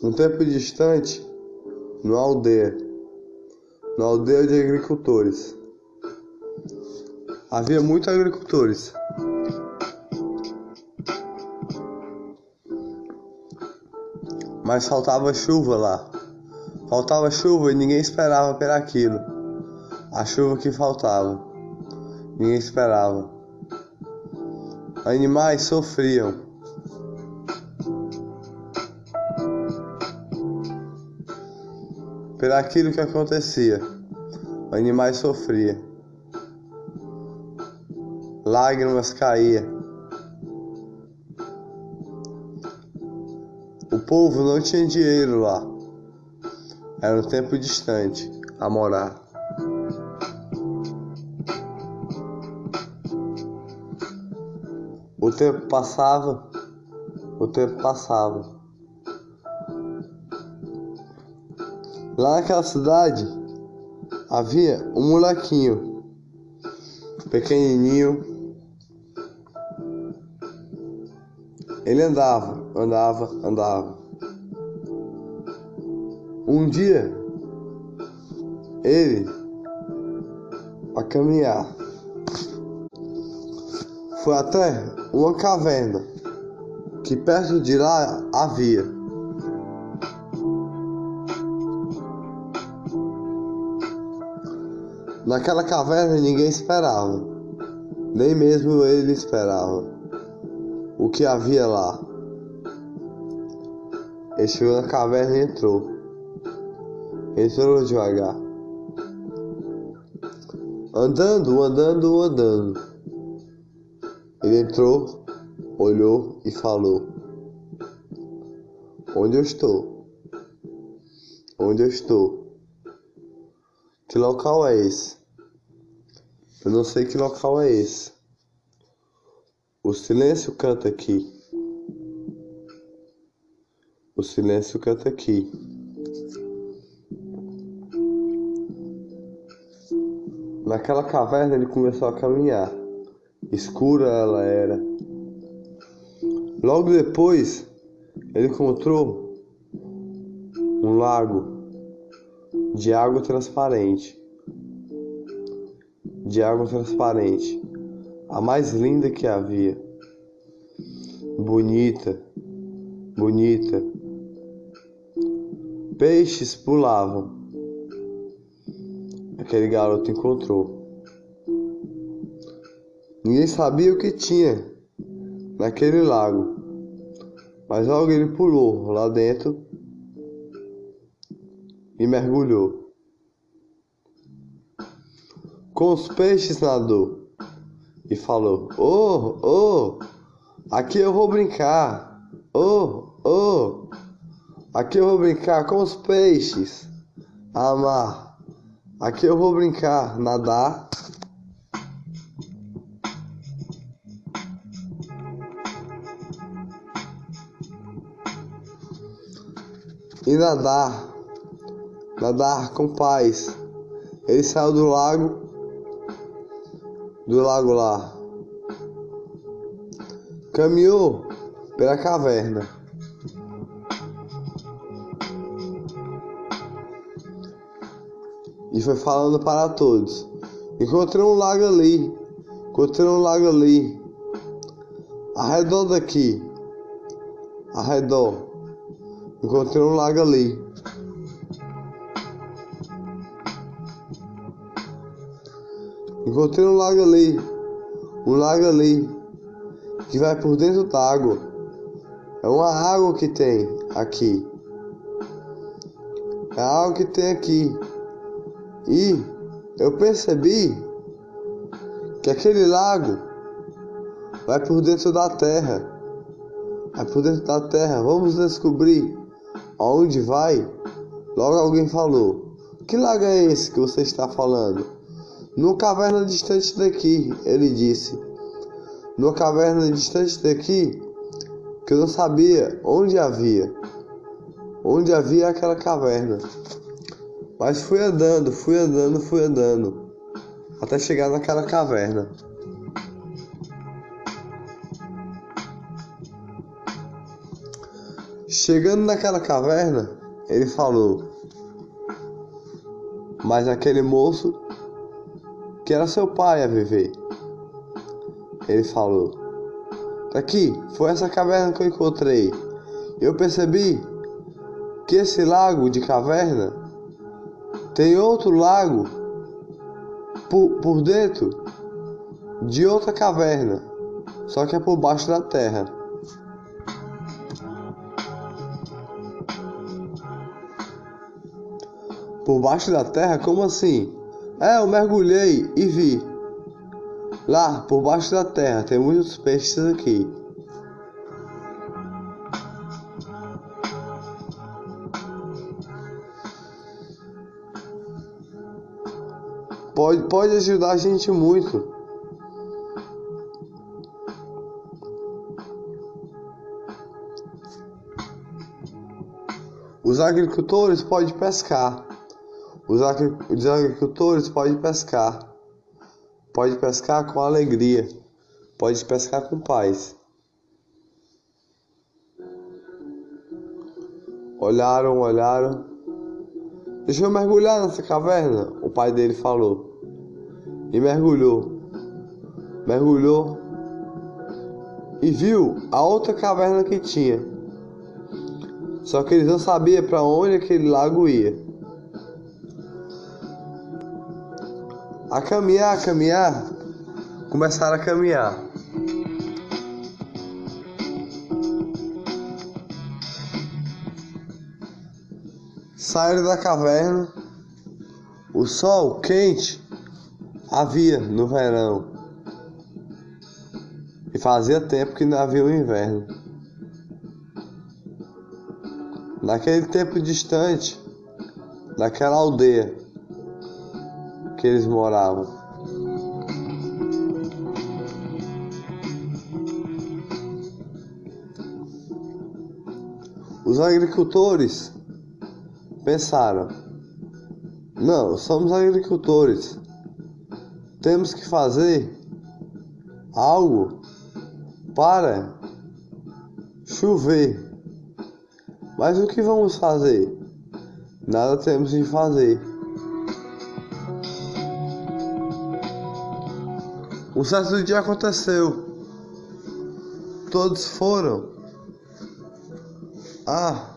Um tempo distante, numa aldeia, numa aldeia de agricultores. Havia muitos agricultores. Mas faltava chuva lá. Faltava chuva e ninguém esperava por aquilo. A chuva que faltava. Ninguém esperava. Animais sofriam. Por aquilo que acontecia. Animais sofriam. Lágrimas caíam. O povo não tinha dinheiro lá. Era um tempo distante a morar. O tempo passava, o tempo passava. Lá naquela cidade havia um molequinho pequenininho. Ele andava, andava, andava. Um dia ele para caminhar foi até uma caverna que perto de lá havia Naquela caverna ninguém esperava, nem mesmo ele esperava o que havia lá. Ele chegou na caverna e entrou. Entrou devagar. Andando, andando, andando. Ele entrou, olhou e falou: Onde eu estou? Onde eu estou? Que local é esse? Eu não sei que local é esse. O silêncio canta aqui. O silêncio canta aqui. Naquela caverna ele começou a caminhar. Escura ela era. Logo depois, ele encontrou um lago de água transparente de água transparente, a mais linda que havia. Bonita, bonita. Peixes pulavam. Aquele garoto encontrou. Ninguém sabia o que tinha naquele lago, mas logo ele pulou lá dentro e mergulhou. Com os peixes nadou e falou: Oh, oh, aqui eu vou brincar. Oh, oh, aqui eu vou brincar com os peixes. Amar, aqui eu vou brincar, nadar. E nadar, nadar com paz. Ele saiu do lago do lago lá. Caminhou pela caverna. E foi falando para todos. Encontrei um lago ali. Encontrei um lago ali. Arredor daqui. Arredor. Encontrei um lago ali. Encontrei um lago ali, um lago ali, que vai por dentro da água. É uma água que tem aqui. É a água que tem aqui. E eu percebi que aquele lago vai por dentro da terra. Vai por dentro da terra. Vamos descobrir aonde vai. Logo alguém falou: Que lago é esse que você está falando? Numa caverna distante daqui, ele disse. Numa caverna distante daqui, que eu não sabia onde havia. Onde havia aquela caverna. Mas fui andando, fui andando, fui andando. Até chegar naquela caverna. Chegando naquela caverna, ele falou: Mas aquele moço que era seu pai a viver. Ele falou: Aqui, foi essa caverna que eu encontrei. Eu percebi que esse lago de caverna tem outro lago por, por dentro de outra caverna, só que é por baixo da terra. Por baixo da terra? Como assim? É, eu mergulhei e vi. Lá, por baixo da terra, tem muitos peixes aqui. Pode, pode ajudar a gente muito. Os agricultores podem pescar. Os, agricultores podem pescar. Pode pescar com alegria. Pode pescar com paz. Olharam, olharam. Deixa eu mergulhar nessa caverna, o pai dele falou. E mergulhou. Mergulhou. E viu a outra caverna que tinha. Só que eles não sabiam para onde aquele lago ia. A caminhar, a caminhar, começaram a caminhar. Saíram da caverna, o sol quente havia no verão e fazia tempo que não havia o inverno. Naquele tempo distante, naquela aldeia, que eles moravam. Os agricultores pensaram: não, somos agricultores, temos que fazer algo para chover. Mas o que vamos fazer? Nada temos de fazer. Um certo dia aconteceu. Todos foram. Ah,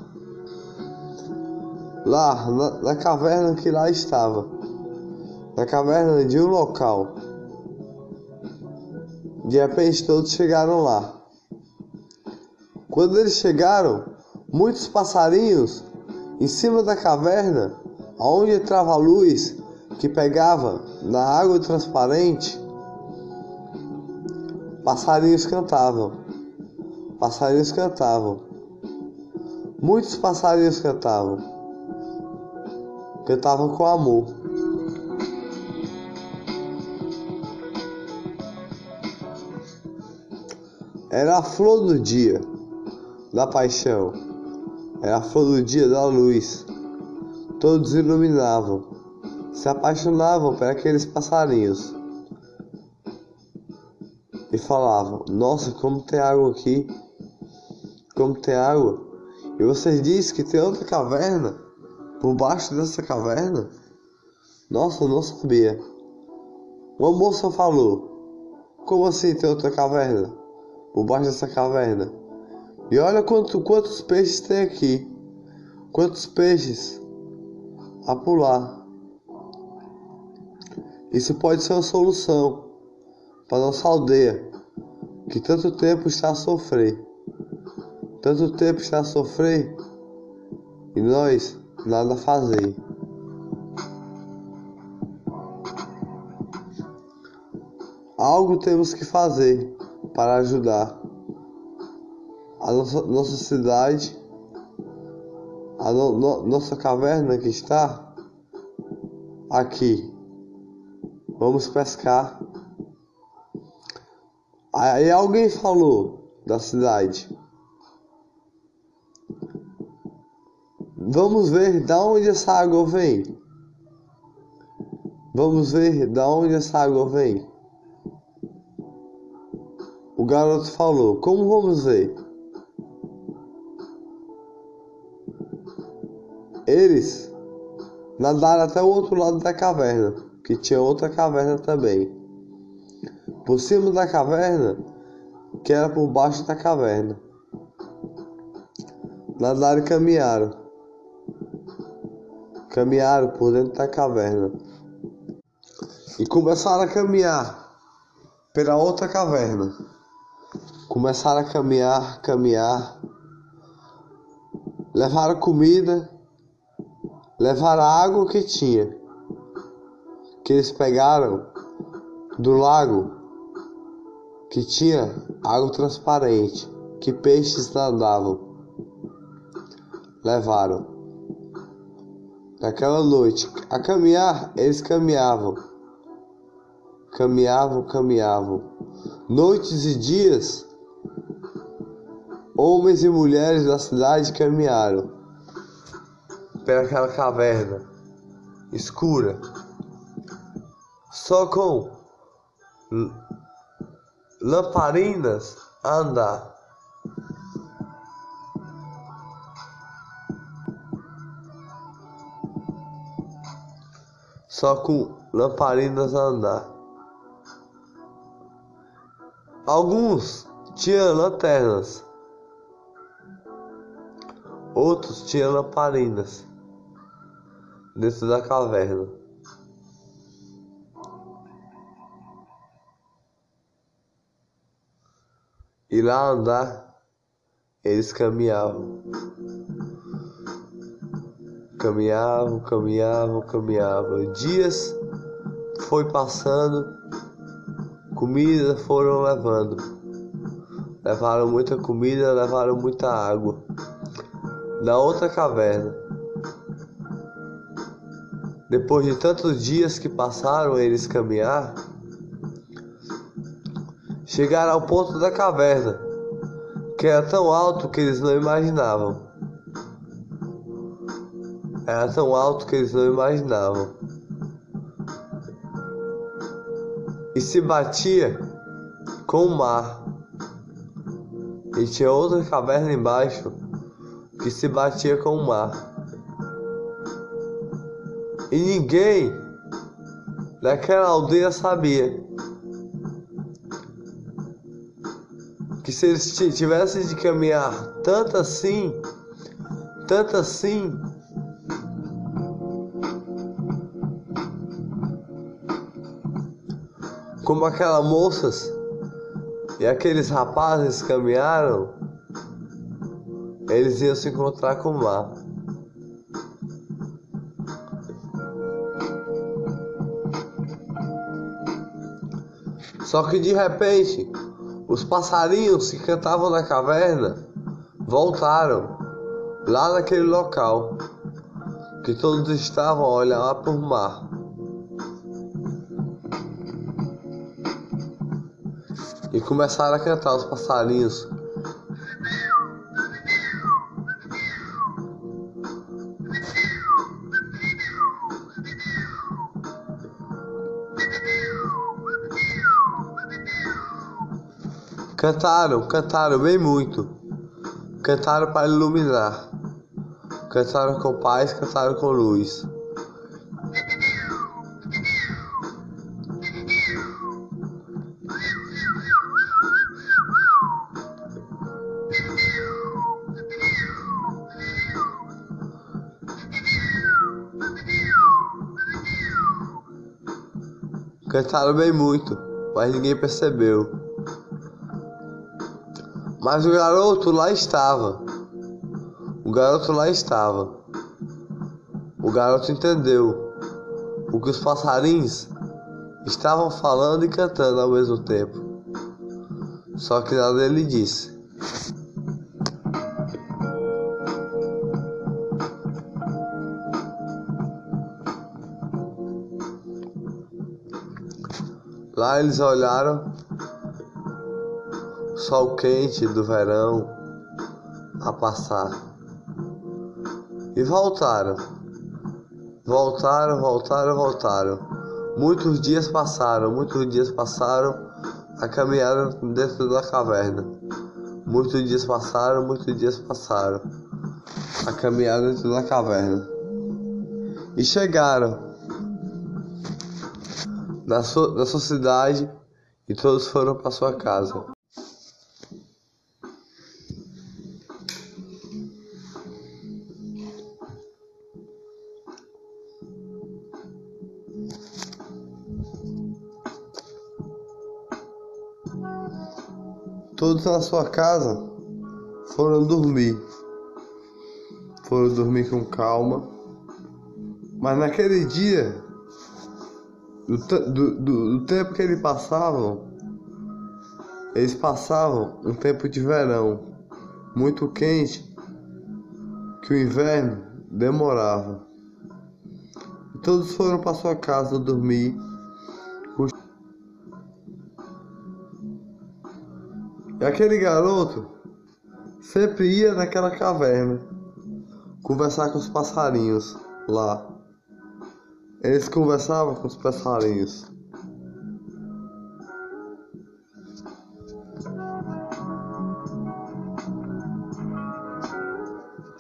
lá na, na caverna que lá estava. Na caverna de um local. De repente todos chegaram lá. Quando eles chegaram, muitos passarinhos em cima da caverna, aonde entrava a luz que pegava na água transparente, Passarinhos cantavam. Passarinhos cantavam. Muitos passarinhos cantavam. Cantavam com amor. Era a flor do dia da paixão. Era a flor do dia da luz. Todos iluminavam, se apaixonavam por aqueles passarinhos e falavam: Nossa, como tem água aqui! Como tem água! E vocês dizem que tem outra caverna por baixo dessa caverna? Nossa, eu não sabia. Uma moça falou: Como assim tem outra caverna? Por baixo dessa caverna? E olha quanto, quantos peixes tem aqui. Quantos peixes a pular. Isso pode ser uma solução para nossa aldeia, que tanto tempo está a sofrer, tanto tempo está a sofrer, e nós nada fazer. Algo temos que fazer para ajudar a nossa, nossa cidade, a no, no, nossa caverna que está aqui. Vamos pescar Aí alguém falou da cidade. Vamos ver da onde essa água vem. Vamos ver da onde essa água vem. O garoto falou: Como vamos ver? Eles nadaram até o outro lado da caverna, que tinha outra caverna também. Por cima da caverna, que era por baixo da caverna. Nadaram e caminharam. Caminharam por dentro da caverna. E começaram a caminhar pela outra caverna. Começaram a caminhar, caminhar. Levaram comida, levaram a água que tinha. Que eles pegaram do lago que tinha água transparente, que peixes nadavam. Levaram. Naquela noite, a caminhar, eles caminhavam. Caminhavam, caminhavam. Noites e dias Homens e mulheres da cidade caminharam pelaquela caverna escura, só com lamparinas a andar. Só com lamparinas a andar. Alguns tinham lanternas Outros tinham lamparinas dentro da caverna. E lá andar, eles caminhavam. Caminhavam, caminhavam, caminhavam. Dias foi passando, comida foram levando. Levaram muita comida, levaram muita água na outra caverna. Depois de tantos dias que passaram eles caminhar, chegaram ao ponto da caverna, que era tão alto que eles não imaginavam. Era tão alto que eles não imaginavam. E se batia com o mar. E tinha outra caverna embaixo que se batia com o mar. E ninguém daquela aldeia sabia que se eles tivessem de caminhar tanto assim, tanto assim, como aquelas moças e aqueles rapazes caminharam, eles iam se encontrar com o mar. Só que de repente, os passarinhos que cantavam na caverna voltaram lá naquele local que todos estavam a olhar lá por mar. E começaram a cantar os passarinhos Cantaram, cantaram bem muito. Cantaram para iluminar. Cantaram com paz, cantaram com luz. Cantaram bem muito, mas ninguém percebeu. Mas o garoto lá estava. O garoto lá estava. O garoto entendeu o que os passarinhos estavam falando e cantando ao mesmo tempo. Só que nada ele disse. Lá eles olharam sol quente do verão a passar. E voltaram. Voltaram, voltaram, voltaram. Muitos dias passaram, muitos dias passaram a caminhar dentro da caverna. Muitos dias passaram, muitos dias passaram. a caminhar dentro da caverna. E chegaram na sua, na sua cidade e todos foram para sua casa. Todos na sua casa foram dormir. Foram dormir com calma. Mas naquele dia, do, do, do, do tempo que eles passavam, eles passavam um tempo de verão muito quente, que o inverno demorava. E todos foram para sua casa dormir. E aquele garoto sempre ia naquela caverna conversar com os passarinhos lá. Eles conversavam com os passarinhos.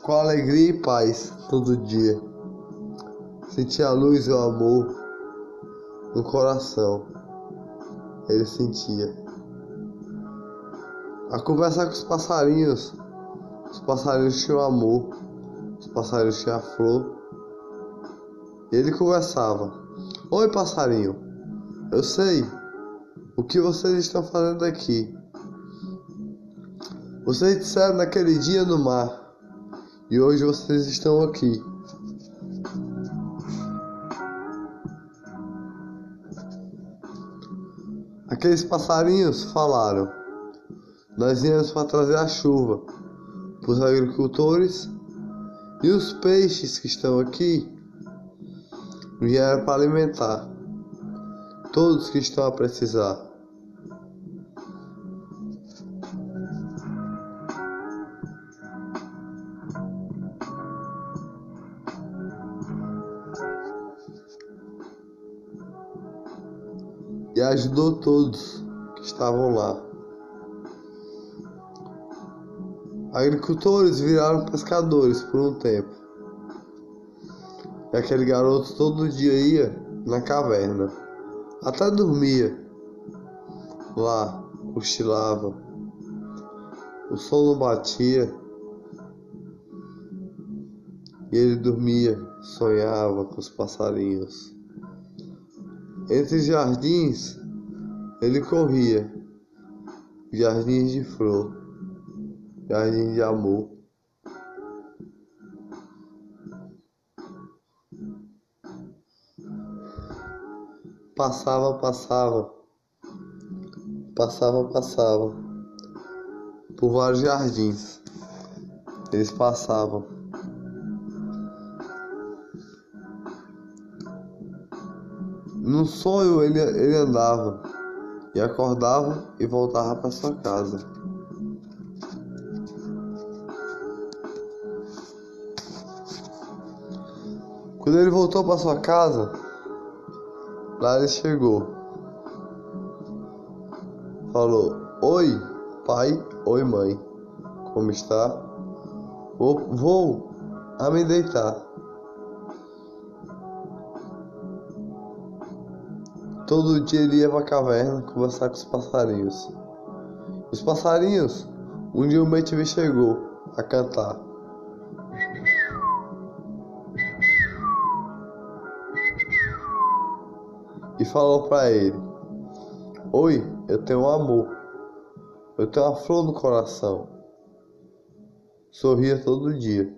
Com alegria e paz todo dia. Sentia a luz e o amor no coração. Ele sentia. A conversar com os passarinhos. Os passarinhos tinham amor. Os passarinhos tinham flor. E ele conversava. Oi passarinho. Eu sei o que vocês estão fazendo aqui. Vocês disseram naquele dia no mar. E hoje vocês estão aqui. Aqueles passarinhos falaram. Nós viemos para trazer a chuva para os agricultores e os peixes que estão aqui vieram para alimentar todos que estão a precisar. E ajudou todos que estavam lá. Agricultores viraram pescadores por um tempo. E aquele garoto todo dia ia na caverna. Até dormia. Lá, cochilava. O sono batia. E ele dormia, sonhava com os passarinhos. Entre jardins, ele corria. Jardins de flor jardim de amor. Passava, passava, passava, passava por vários jardins. Eles passavam. No sonho ele, ele andava e acordava e voltava para sua casa. Quando ele voltou para sua casa, lá ele chegou. Falou: Oi, pai, oi, mãe. Como está? Vou, vou a me deitar. Todo dia ele ia para a caverna conversar com os passarinhos. Os passarinhos, um dia o Bem chegou a cantar. Falou para ele: Oi, eu tenho um amor, eu tenho uma flor no coração. Sorria todo dia.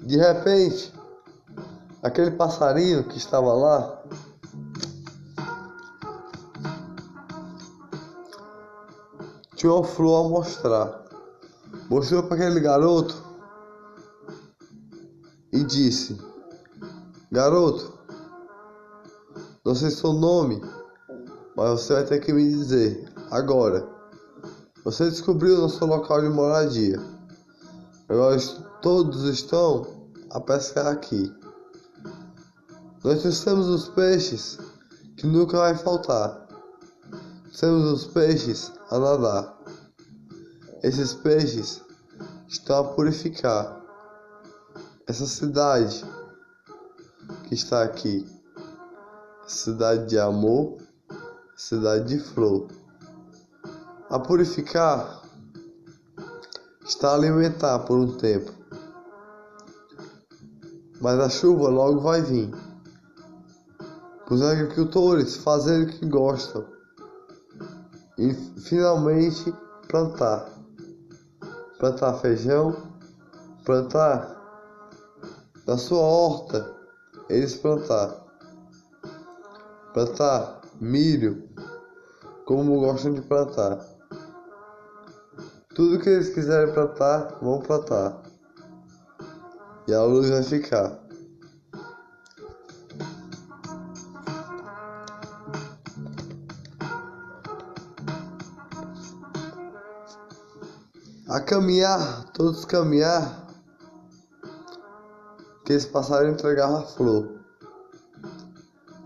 De repente, aquele passarinho que estava lá tinha uma flor a mostrar. Mostrou para aquele garoto e disse: Garoto, não sei seu nome, mas você vai ter que me dizer agora. Você descobriu nosso local de moradia. Agora todos estão a pescar aqui. Nós temos os peixes que nunca vai faltar. Temos os peixes a nadar. Esses peixes estão a purificar essa cidade que está aqui. Cidade de amor, cidade de flor. A purificar está a alimentar por um tempo. Mas a chuva logo vai vir. Os agricultores fazem o que gostam e finalmente plantar. Plantar feijão, plantar na sua horta, eles plantar. Plantar milho, como gostam de plantar. Tudo que eles quiserem plantar, vão plantar. E a luz vai ficar. Caminhar, todos caminhar, que eles passaram a entregar a flor.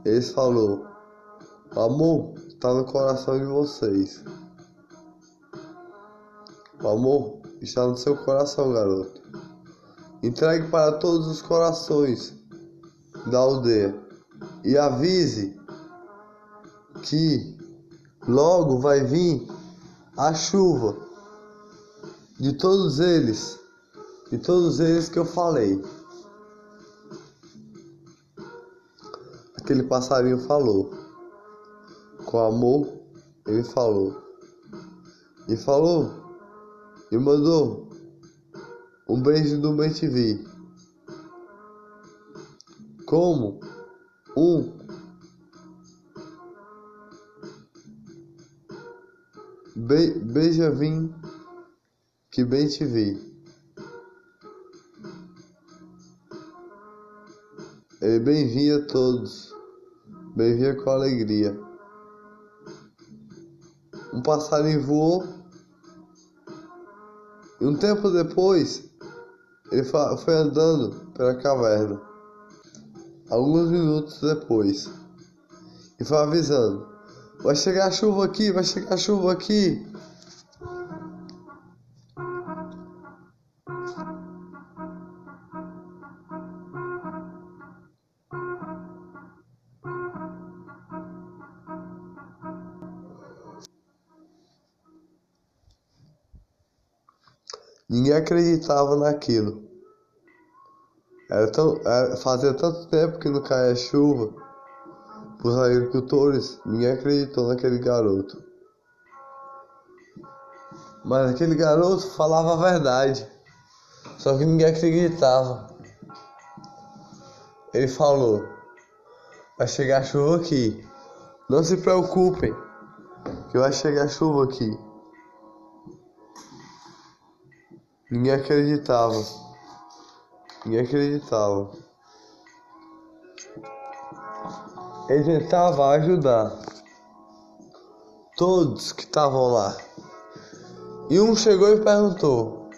Eles falou, amor está no coração de vocês. O amor está no seu coração, garoto. Entregue para todos os corações da aldeia e avise que logo vai vir a chuva de todos eles, de todos eles que eu falei. Aquele passarinho falou. Com amor, ele falou. E falou e mandou um beijo do BTV. Como um Be beija vim que bem te vi. Ele bem-vinda a todos, bem-vinda com alegria. Um passarinho voou e um tempo depois, ele foi andando pela caverna. Alguns minutos depois, e foi avisando: Vai chegar chuva aqui, vai chegar chuva aqui. Ninguém acreditava naquilo. Era tão, era, fazia tanto tempo que não caía chuva. Os agricultores, ninguém acreditou naquele garoto. Mas aquele garoto falava a verdade. Só que ninguém acreditava. Ele falou: Vai chegar chuva aqui. Não se preocupem, que vai chegar chuva aqui. Ninguém acreditava. Ninguém acreditava. Ele tentava ajudar todos que estavam lá. E um chegou e perguntou: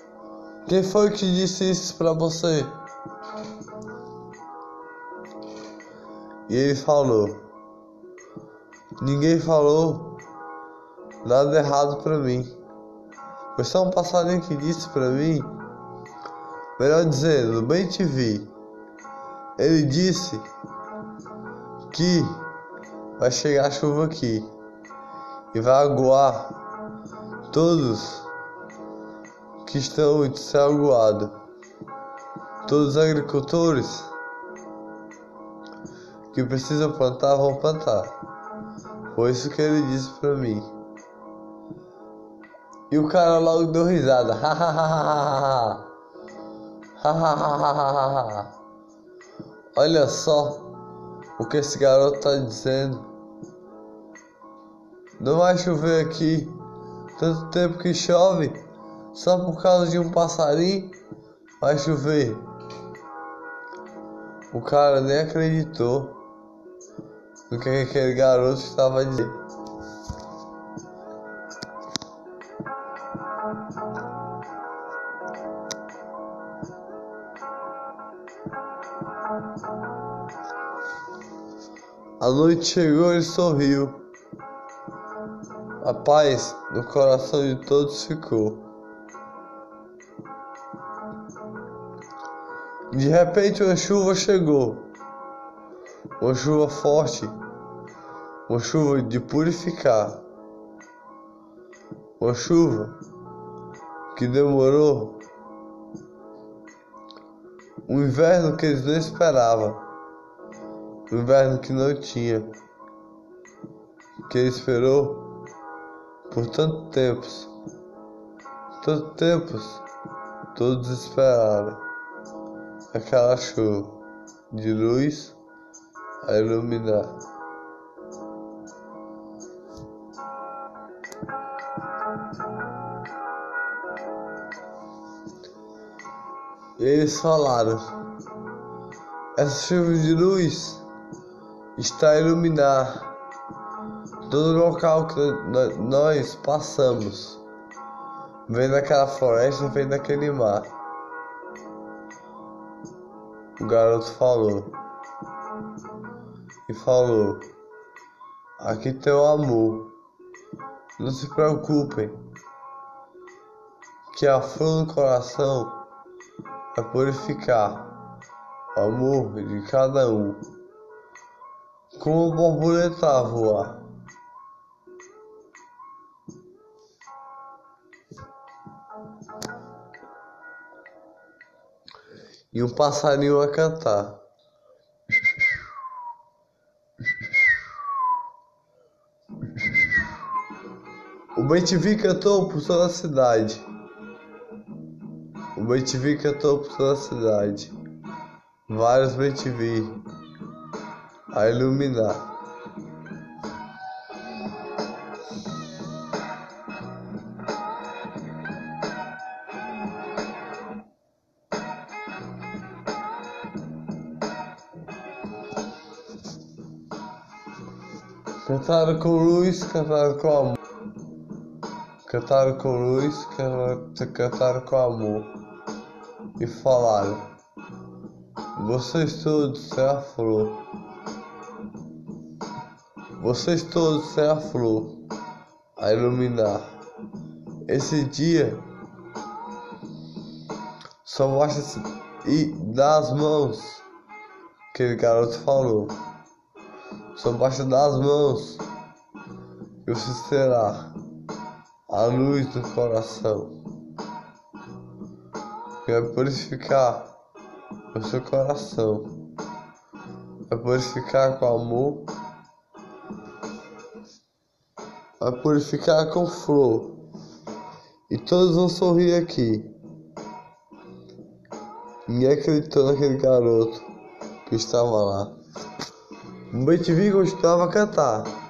Quem foi que disse isso para você? E ele falou: Ninguém falou nada errado para mim. Foi só um passarinho que disse para mim, melhor dizendo, bem te vi. Ele disse que vai chegar chuva aqui e vai aguar todos que estão de céu aguado. Todos os agricultores que precisam plantar vão plantar. Foi isso que ele disse para mim. E o cara logo deu risada. Olha só o que esse garoto tá dizendo. Não vai chover aqui. Tanto tempo que chove. Só por causa de um passarinho vai chover. O cara nem acreditou no que aquele garoto estava dizendo. A noite chegou e sorriu. A paz no coração de todos ficou. De repente uma chuva chegou. Uma chuva forte. Uma chuva de purificar. Uma chuva que demorou. Um inverno que eles não esperavam. Inverno que não tinha. Que esperou por tanto tempos. Tanto tempos. Todos esperaram aquela chuva de luz a iluminar. E eles falaram: essa chuva de luz está a iluminar todo o local que nós passamos. Vem daquela floresta, vem daquele mar. O garoto falou. E falou: Aqui tem o amor. Não se preocupem. Que a flor no coração é purificar o amor de cada um, como a borboleta a voar. E um passarinho a cantar. O BTV cantou por toda a cidade. O BTV cantou por toda a cidade. Vários BTV a iluminar. Cantaram com luz, cantaram com amor. Cantaram com luz, cantaram com amor e falaram: Vocês todos têm a flor. Vocês todos têm a flor a iluminar. Esse dia só basta e dar as mãos. Aquele garoto falou. Só basta dar as mãos e você terá a luz do coração que vai purificar o seu coração, vai purificar com amor, vai purificar com flor, e todos vão sorrir aqui. Ninguém acreditou naquele garoto que estava lá. O BTV gostava a cantar.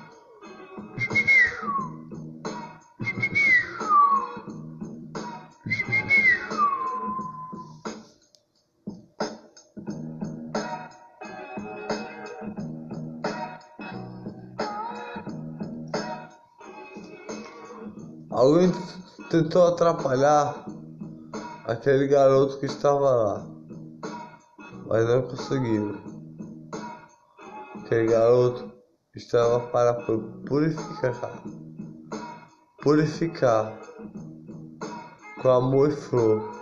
Tentou atrapalhar aquele garoto que estava lá, mas não conseguiu. Aquele garoto estava para purificar, purificar com amor e flor.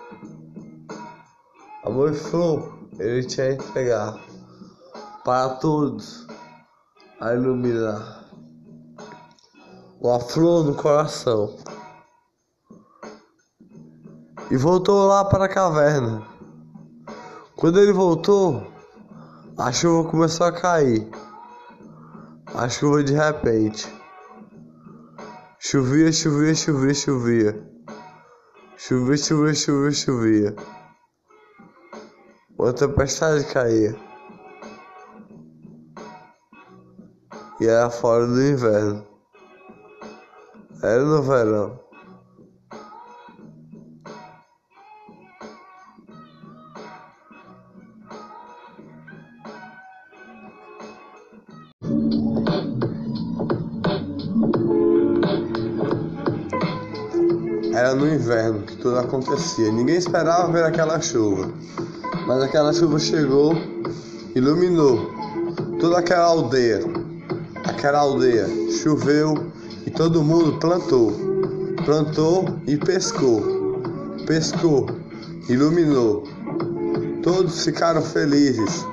Amor e flor ele tinha a entregar para todos a iluminar uma flor no coração. E voltou lá para a caverna. Quando ele voltou, a chuva começou a cair. A chuva de repente. Chovia, chovia, chovia, chovia. Chovia, chovia, chovia, chovia. Uma tempestade caía. E era fora do inverno. Era no verão. Acontecia. Ninguém esperava ver aquela chuva. Mas aquela chuva chegou iluminou toda aquela aldeia. Aquela aldeia choveu e todo mundo plantou. Plantou e pescou. Pescou, iluminou. Todos ficaram felizes,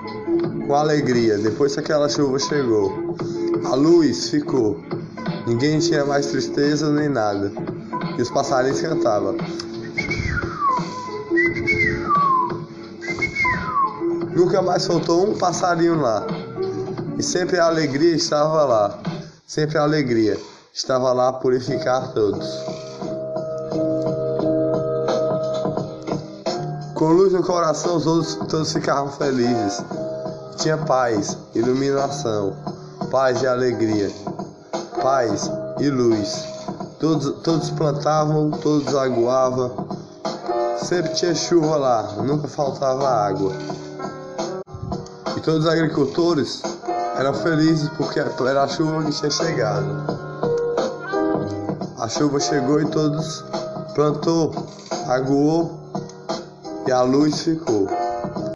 com alegria, depois que aquela chuva chegou. A luz ficou. Ninguém tinha mais tristeza nem nada. E os passarinhos cantavam. Nunca mais faltou um passarinho lá. E sempre a alegria estava lá. Sempre a alegria estava lá purificar todos. Com luz no coração, todos, todos ficavam felizes. Tinha paz, iluminação, paz e alegria, paz e luz. Todos, todos plantavam, todos aguavam. Sempre tinha chuva lá, nunca faltava água. Todos os agricultores eram felizes porque era a chuva que tinha chegado. A chuva chegou e todos plantou, aguou e a luz ficou.